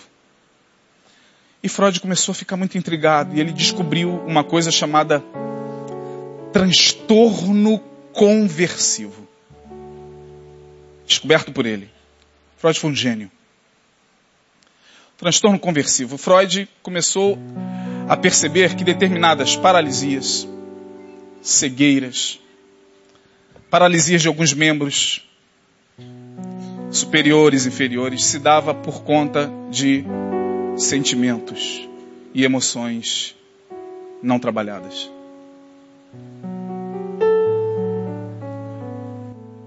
E Freud começou a ficar muito intrigado e ele descobriu uma coisa chamada transtorno conversivo. Descoberto por ele. Freud foi um gênio. Transtorno conversivo. Freud começou a perceber que determinadas paralisias, cegueiras, paralisias de alguns membros superiores, inferiores, se dava por conta de sentimentos e emoções não trabalhadas.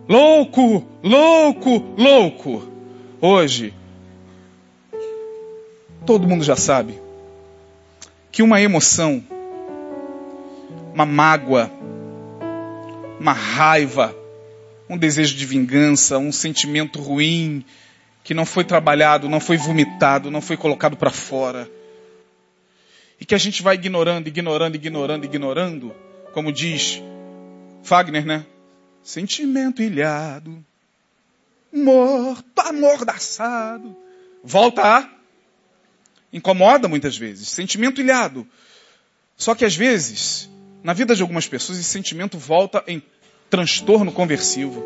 Louco, louco, louco. Hoje, todo mundo já sabe que uma emoção uma mágoa, uma raiva, um desejo de vingança, um sentimento ruim que não foi trabalhado, não foi vomitado, não foi colocado para fora. E que a gente vai ignorando, ignorando, ignorando, ignorando, como diz Wagner, né? Sentimento ilhado, morto, amordaçado. Volta a. Incomoda muitas vezes. Sentimento ilhado. Só que às vezes na vida de algumas pessoas, esse sentimento volta em transtorno conversivo.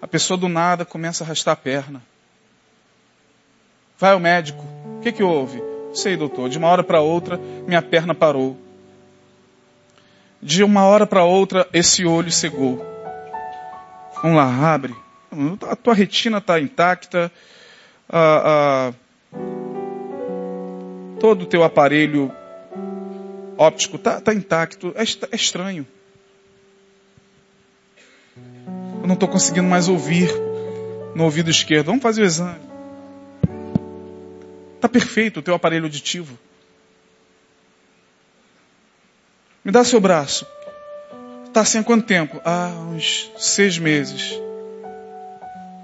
A pessoa do nada começa a arrastar a perna. Vai ao médico. O que, que houve? Sei, doutor. De uma hora para outra, minha perna parou. De uma hora para outra, esse olho cegou. Vamos lá, abre. A tua retina está intacta. A, a, todo o teu aparelho óptico está tá intacto. É, é estranho. Eu não estou conseguindo mais ouvir no ouvido esquerdo. Vamos fazer o exame. Está perfeito o teu aparelho auditivo. Me dá seu braço. Está há quanto tempo? Ah, uns seis meses.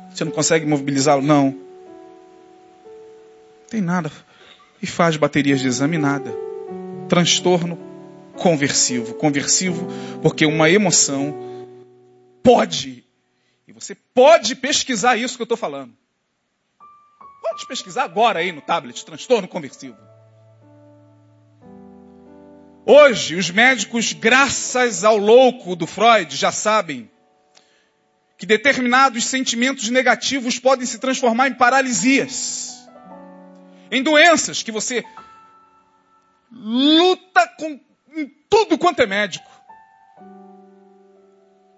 Você não consegue mobilizá-lo? Não. Tem nada. E faz baterias de exame nada transtorno conversivo. Conversivo porque uma emoção pode, e você pode pesquisar isso que eu estou falando. Pode pesquisar agora aí no tablet, transtorno conversivo. Hoje, os médicos, graças ao louco do Freud, já sabem que determinados sentimentos negativos podem se transformar em paralisias, em doenças que você luta com tudo quanto é médico.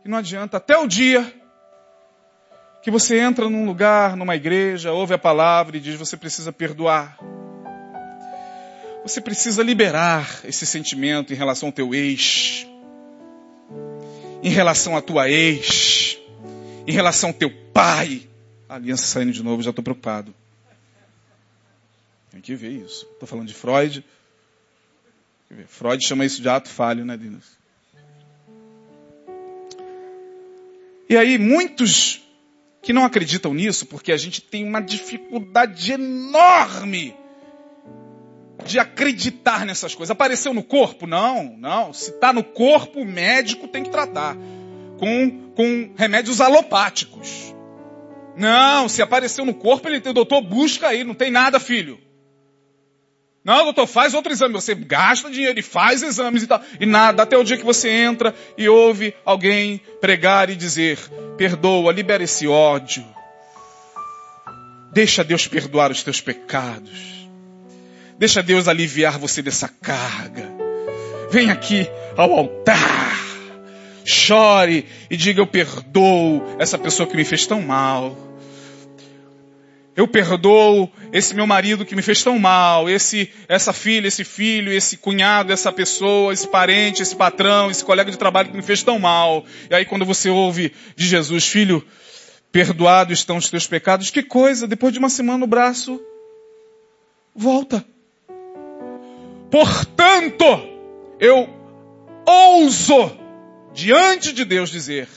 E não adianta, até o dia que você entra num lugar, numa igreja, ouve a palavra e diz: você precisa perdoar. Você precisa liberar esse sentimento em relação ao teu ex, em relação à tua ex, em relação ao teu pai. A aliança saindo de novo, já estou preocupado. Tem que ver isso. Estou falando de Freud. Freud chama isso de ato falho, né, Dinas? E aí, muitos que não acreditam nisso, porque a gente tem uma dificuldade enorme de acreditar nessas coisas. Apareceu no corpo? Não, não. Se está no corpo, o médico tem que tratar com, com remédios alopáticos. Não, se apareceu no corpo, ele tem, doutor, busca aí, não tem nada, filho. Não, doutor, faz outro exame. Você gasta dinheiro e faz exames e tal. E nada, até o dia que você entra e ouve alguém pregar e dizer: perdoa, libera esse ódio. Deixa Deus perdoar os teus pecados. Deixa Deus aliviar você dessa carga. Vem aqui ao altar. Chore e diga: Eu perdoo essa pessoa que me fez tão mal. Eu perdoo esse meu marido que me fez tão mal, esse, essa filha, esse filho, esse cunhado, essa pessoa, esse parente, esse patrão, esse colega de trabalho que me fez tão mal. E aí quando você ouve de Jesus, filho, perdoado estão os teus pecados, que coisa, depois de uma semana o braço volta. Portanto, eu ouso diante de Deus dizer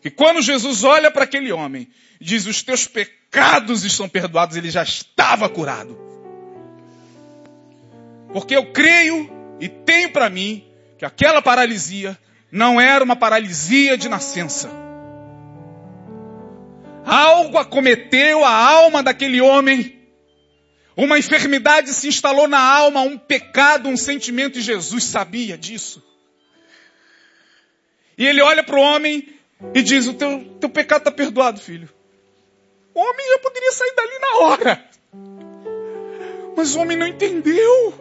que quando Jesus olha para aquele homem diz os teus pecados estão perdoados, ele já estava curado. Porque eu creio e tenho para mim que aquela paralisia não era uma paralisia de nascença. Algo acometeu a alma daquele homem uma enfermidade se instalou na alma, um pecado, um sentimento, e Jesus sabia disso. E ele olha para o homem e diz: O teu, teu pecado está perdoado, filho. O homem já poderia sair dali na hora. Mas o homem não entendeu.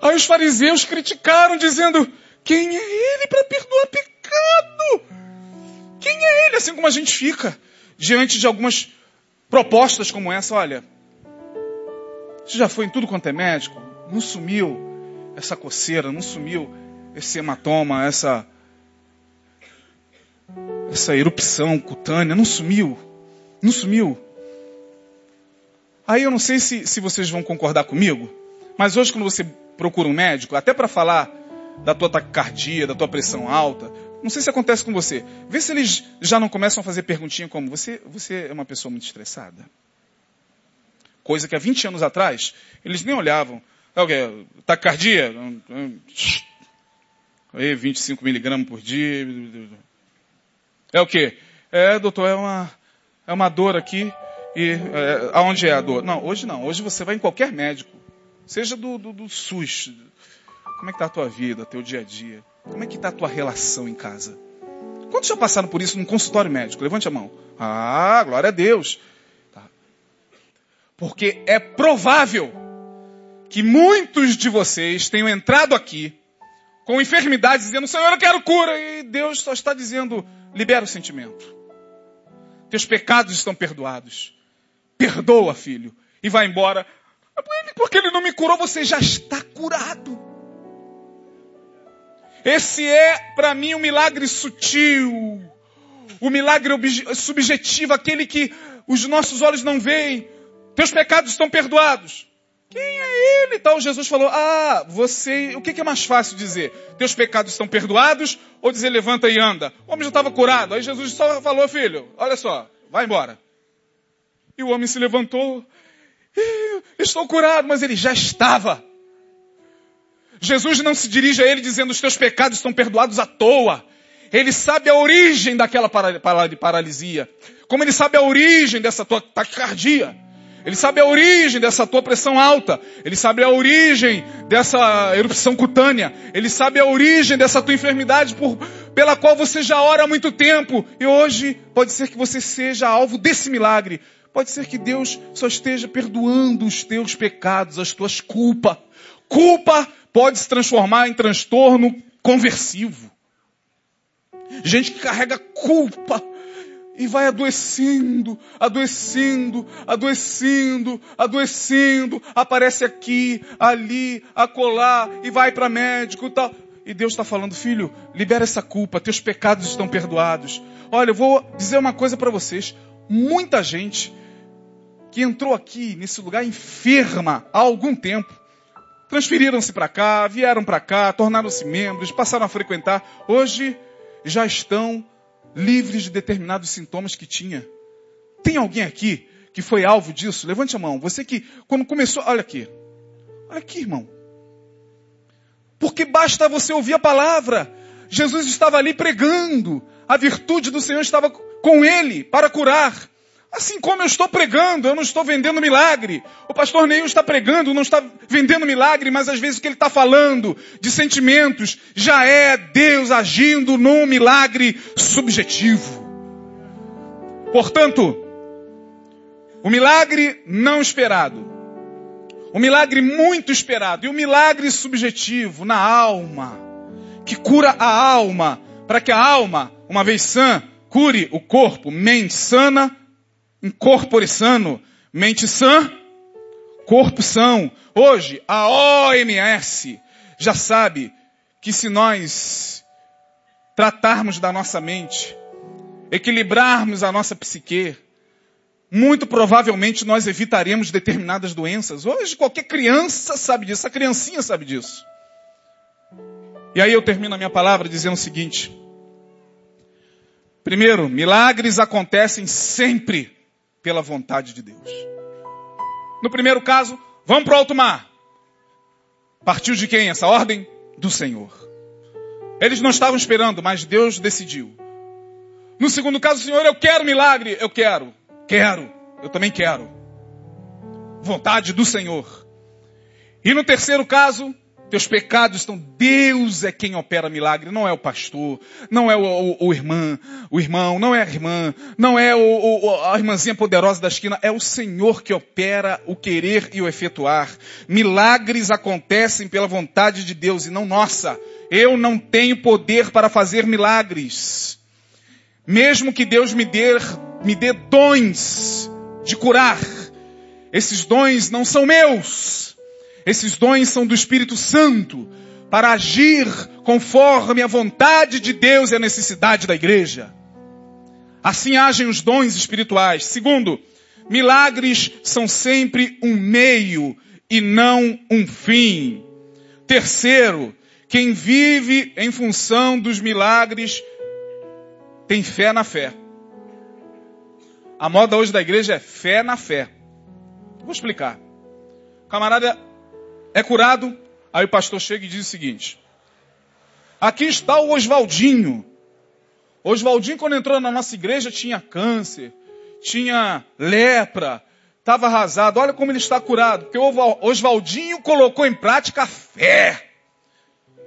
Aí os fariseus criticaram, dizendo: Quem é ele para perdoar pecado? Quem é ele? Assim como a gente fica diante de algumas propostas como essa: Olha, você já foi em tudo quanto é médico? Não sumiu essa coceira, não sumiu esse hematoma, essa essa erupção cutânea, não sumiu. Não sumiu. Aí eu não sei se, se vocês vão concordar comigo, mas hoje quando você procura um médico, até para falar da tua taquicardia, da tua pressão alta, não sei se acontece com você. Vê se eles já não começam a fazer perguntinha como: você, você é uma pessoa muito estressada? Coisa que há 20 anos atrás, eles nem olhavam. É o quê? Taquicardia? Aí, 25 miligramas por dia. É o quê? É, doutor, é uma, é uma dor aqui. E é, aonde é a dor? Não, hoje não. Hoje você vai em qualquer médico. Seja do, do, do SUS. Como é que está a tua vida, teu dia a dia? Como é que está a tua relação em casa? Quantos já passaram por isso num consultório médico? Levante a mão. Ah, glória a Deus. Porque é provável que muitos de vocês tenham entrado aqui com enfermidade dizendo, Senhor, eu quero cura. E Deus só está dizendo, libera o sentimento. Teus pecados estão perdoados. Perdoa, filho. E vai embora. Porque ele não me curou, você já está curado. Esse é, para mim, um milagre sutil. O um milagre subjetivo, aquele que os nossos olhos não veem, teus pecados estão perdoados. Quem é ele? Tal Jesus falou: Ah, você. O que é mais fácil dizer? Teus pecados estão perdoados ou dizer levanta e anda? O homem já estava curado. Aí Jesus só falou: Filho, olha só, vai embora. E o homem se levantou. Estou curado, mas ele já estava. Jesus não se dirige a ele dizendo: Os teus pecados estão perdoados à toa. Ele sabe a origem daquela paralisia. Como ele sabe a origem dessa tua taquicardia. Ele sabe a origem dessa tua pressão alta. Ele sabe a origem dessa erupção cutânea. Ele sabe a origem dessa tua enfermidade por, pela qual você já ora há muito tempo. E hoje pode ser que você seja alvo desse milagre. Pode ser que Deus só esteja perdoando os teus pecados, as tuas culpas. Culpa pode se transformar em transtorno conversivo. Gente que carrega culpa e vai adoecendo, adoecendo, adoecendo, adoecendo, aparece aqui, ali, acolá, e vai para médico e tal. E Deus está falando, filho, libera essa culpa, teus pecados estão perdoados. Olha, eu vou dizer uma coisa para vocês. Muita gente que entrou aqui nesse lugar enferma há algum tempo, transferiram-se para cá, vieram para cá, tornaram-se membros, passaram a frequentar, hoje já estão livres de determinados sintomas que tinha. Tem alguém aqui que foi alvo disso? Levante a mão. Você que, quando começou, olha aqui. Olha aqui, irmão. Porque basta você ouvir a palavra. Jesus estava ali pregando. A virtude do Senhor estava com ele para curar. Assim como eu estou pregando, eu não estou vendendo milagre. O pastor Neil está pregando, não está vendendo milagre, mas às vezes o que ele está falando de sentimentos já é Deus agindo num milagre subjetivo. Portanto, o milagre não esperado, o milagre muito esperado e o milagre subjetivo na alma, que cura a alma, para que a alma, uma vez sã, cure o corpo, mente sana um corpo sano, mente sã, corpo são. Hoje, a OMS já sabe que se nós tratarmos da nossa mente, equilibrarmos a nossa psique, muito provavelmente nós evitaremos determinadas doenças. Hoje qualquer criança sabe disso, a criancinha sabe disso. E aí eu termino a minha palavra dizendo o seguinte: primeiro, milagres acontecem sempre pela vontade de Deus. No primeiro caso, vamos para o alto mar. Partiu de quem essa ordem? Do Senhor. Eles não estavam esperando, mas Deus decidiu. No segundo caso, Senhor, eu quero milagre. Eu quero. Quero. Eu também quero. Vontade do Senhor. E no terceiro caso, teus pecados estão. Deus é quem opera milagre, não é o pastor, não é o, o, o irmão, o irmão, não é a irmã, não é o, a irmãzinha poderosa da esquina, é o Senhor que opera o querer e o efetuar. Milagres acontecem pela vontade de Deus e não nossa. Eu não tenho poder para fazer milagres. Mesmo que Deus me dê, me dê dons de curar, esses dons não são meus esses dons são do Espírito Santo para agir conforme a vontade de Deus e a necessidade da igreja. Assim agem os dons espirituais. Segundo, milagres são sempre um meio e não um fim. Terceiro, quem vive em função dos milagres tem fé na fé. A moda hoje da igreja é fé na fé. Vou explicar. O camarada é curado. Aí o pastor chega e diz o seguinte: Aqui está o Oswaldinho. Oswaldinho, quando entrou na nossa igreja, tinha câncer, tinha lepra, estava arrasado. Olha como ele está curado. Porque o Oswaldinho colocou em prática a fé.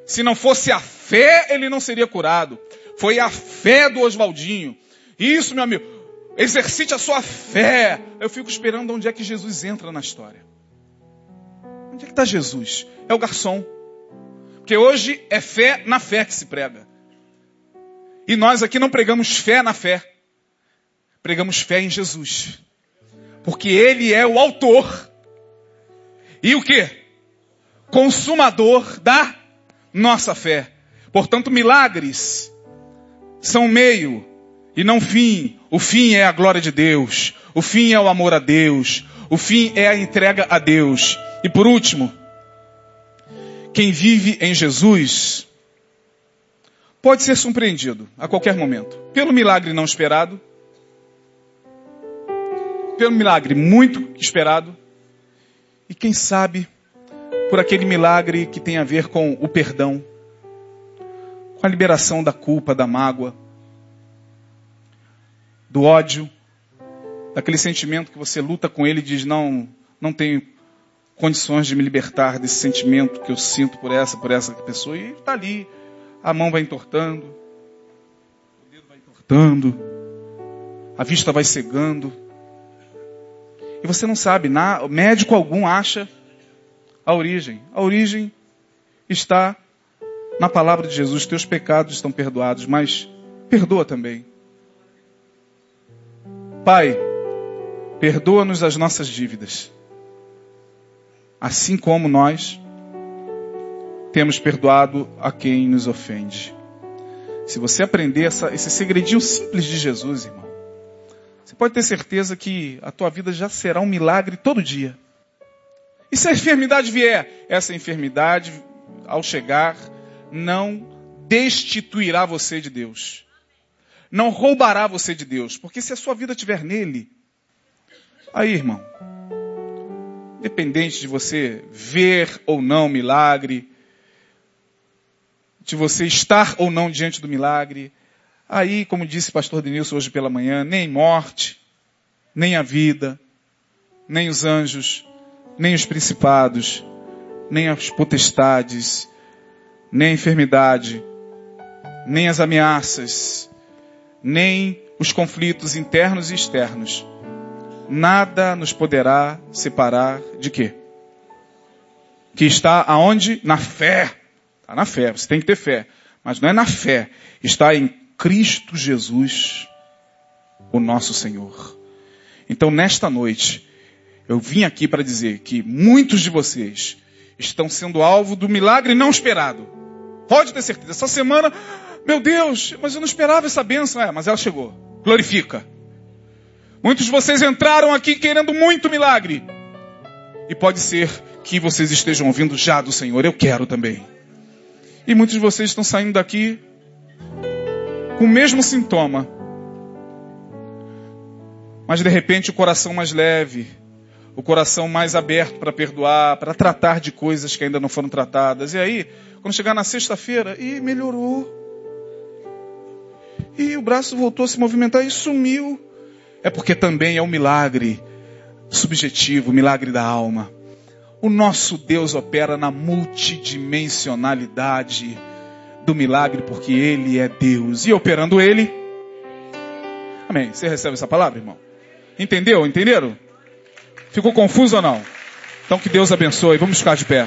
Se não fosse a fé, ele não seria curado. Foi a fé do Oswaldinho. Isso, meu amigo. Exercite a sua fé. Eu fico esperando onde é que Jesus entra na história. Onde é que está Jesus? É o garçom. Porque hoje é fé na fé que se prega. E nós aqui não pregamos fé na fé. Pregamos fé em Jesus. Porque Ele é o autor. E o que? Consumador da nossa fé. Portanto, milagres são meio e não fim. O fim é a glória de Deus. O fim é o amor a Deus. O fim é a entrega a Deus. E por último, quem vive em Jesus pode ser surpreendido a qualquer momento pelo milagre não esperado, pelo milagre muito esperado e quem sabe por aquele milagre que tem a ver com o perdão, com a liberação da culpa, da mágoa, do ódio, daquele sentimento que você luta com ele e diz: Não, não tenho condições de me libertar desse sentimento que eu sinto por essa, por essa pessoa. E está ali, a mão vai entortando, o dedo vai entortando, a vista vai cegando. E você não sabe, na, médico algum acha a origem. A origem está na palavra de Jesus: teus pecados estão perdoados, mas perdoa também. Pai, perdoa-nos as nossas dívidas, assim como nós temos perdoado a quem nos ofende. Se você aprender essa, esse segredinho simples de Jesus, irmão, você pode ter certeza que a tua vida já será um milagre todo dia. E se a enfermidade vier, essa enfermidade, ao chegar, não destituirá você de Deus. Não roubará você de Deus. Porque se a sua vida estiver nele, aí, irmão, independente de você ver ou não milagre, de você estar ou não diante do milagre, aí, como disse o pastor Denilson hoje pela manhã, nem morte, nem a vida, nem os anjos, nem os principados, nem as potestades, nem a enfermidade, nem as ameaças, nem os conflitos internos e externos. Nada nos poderá separar de quê? Que está aonde? Na fé. Está na fé, você tem que ter fé. Mas não é na fé. Está em Cristo Jesus, o nosso Senhor. Então, nesta noite, eu vim aqui para dizer que muitos de vocês estão sendo alvo do milagre não esperado. Pode ter certeza. Essa semana, meu Deus, mas eu não esperava essa bênção. É, mas ela chegou. Glorifica. Muitos de vocês entraram aqui querendo muito milagre. E pode ser que vocês estejam ouvindo já do Senhor. Eu quero também. E muitos de vocês estão saindo daqui com o mesmo sintoma. Mas de repente o coração mais leve, o coração mais aberto para perdoar, para tratar de coisas que ainda não foram tratadas. E aí, quando chegar na sexta-feira, e melhorou. E o braço voltou a se movimentar e sumiu. É porque também é um milagre subjetivo, milagre da alma. O nosso Deus opera na multidimensionalidade do milagre, porque Ele é Deus. E operando Ele. Amém. Você recebe essa palavra, irmão? Entendeu? Entenderam? Ficou confuso ou não? Então que Deus abençoe. Vamos ficar de pé.